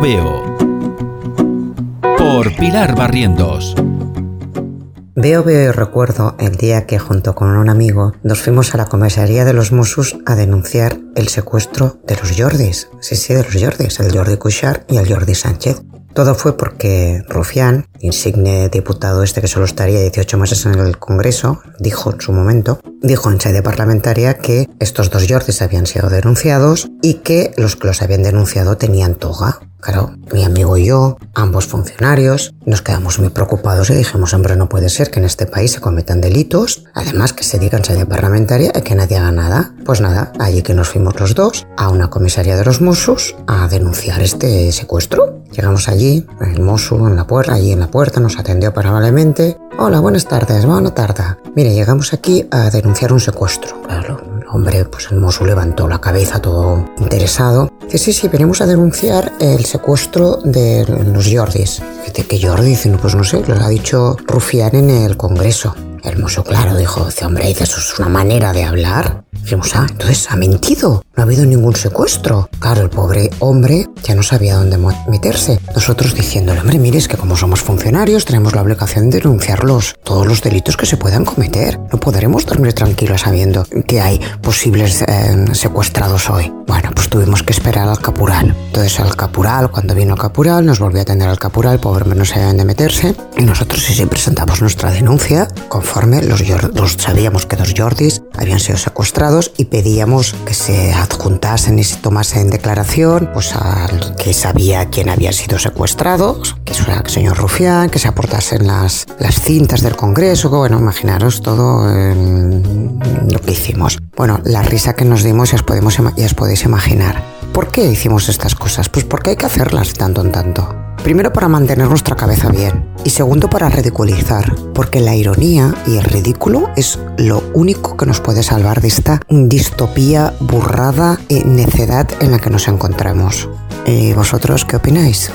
Veo. Por Pilar Barrientos. Veo, veo y recuerdo el día que junto con un amigo nos fuimos a la comisaría de los Mossos a denunciar el secuestro de los Jordis. Sí, sí, de los Jordis, el Jordi Cuixart y el Jordi Sánchez. Todo fue porque Rufián, insigne diputado este que solo estaría 18 meses en el Congreso, dijo en su momento, dijo en sede parlamentaria que estos dos Jordis habían sido denunciados y que los que los habían denunciado tenían toga. Claro, mi amigo y yo, ambos funcionarios, nos quedamos muy preocupados y dijimos, hombre, no puede ser que en este país se cometan delitos, además que se diga en sede parlamentaria y que nadie haga nada. Pues nada, allí que nos fuimos los dos a una comisaría de los Mossos a denunciar este secuestro. Llegamos allí, el Mosu en la puerta, allí en la puerta, nos atendió parablemente. Hola, buenas tardes, buena tarde. Mire, llegamos aquí a denunciar un secuestro. Claro, hombre, pues el Mosu levantó la cabeza todo interesado. Dice, sí, sí, venimos a denunciar el secuestro de los Jordis. Dice, ¿qué Jordi? Dice, no, pues no sé, lo ha dicho Rufián en el Congreso. El mozo, claro, dijo, hombre, eso es una manera de hablar. Dijimos, ah, entonces ha mentido, no ha habido ningún secuestro. Claro, el pobre hombre ya no sabía dónde meterse. Nosotros diciéndole, hombre, mire, es que como somos funcionarios tenemos la obligación de denunciarlos, todos los delitos que se puedan cometer. No podremos dormir tranquilos sabiendo que hay posibles eh, secuestrados hoy. Bueno, pues tuvimos que esperar al capural. Entonces al capural, cuando vino el capural, nos volvió a atender al capural, pobre hombre no sabía dónde meterse. Y nosotros sí, presentamos nuestra denuncia conforme los, los sabíamos que dos Jordis habían sido secuestrados y pedíamos que se adjuntasen y se tomasen declaración pues al que sabía quién había sido secuestrado, que era el señor Rufián, que se aportasen las, las cintas del Congreso, bueno, imaginaros todo lo que hicimos. Bueno, la risa que nos dimos ya os, podemos, ya os podéis imaginar. ¿Por qué hicimos estas cosas? Pues porque hay que hacerlas tanto en tanto. Primero para mantener nuestra cabeza bien y segundo para ridiculizar, porque la ironía y el ridículo es lo único que nos puede salvar de esta distopía burrada y necedad en la que nos encontramos. ¿Y vosotros qué opináis?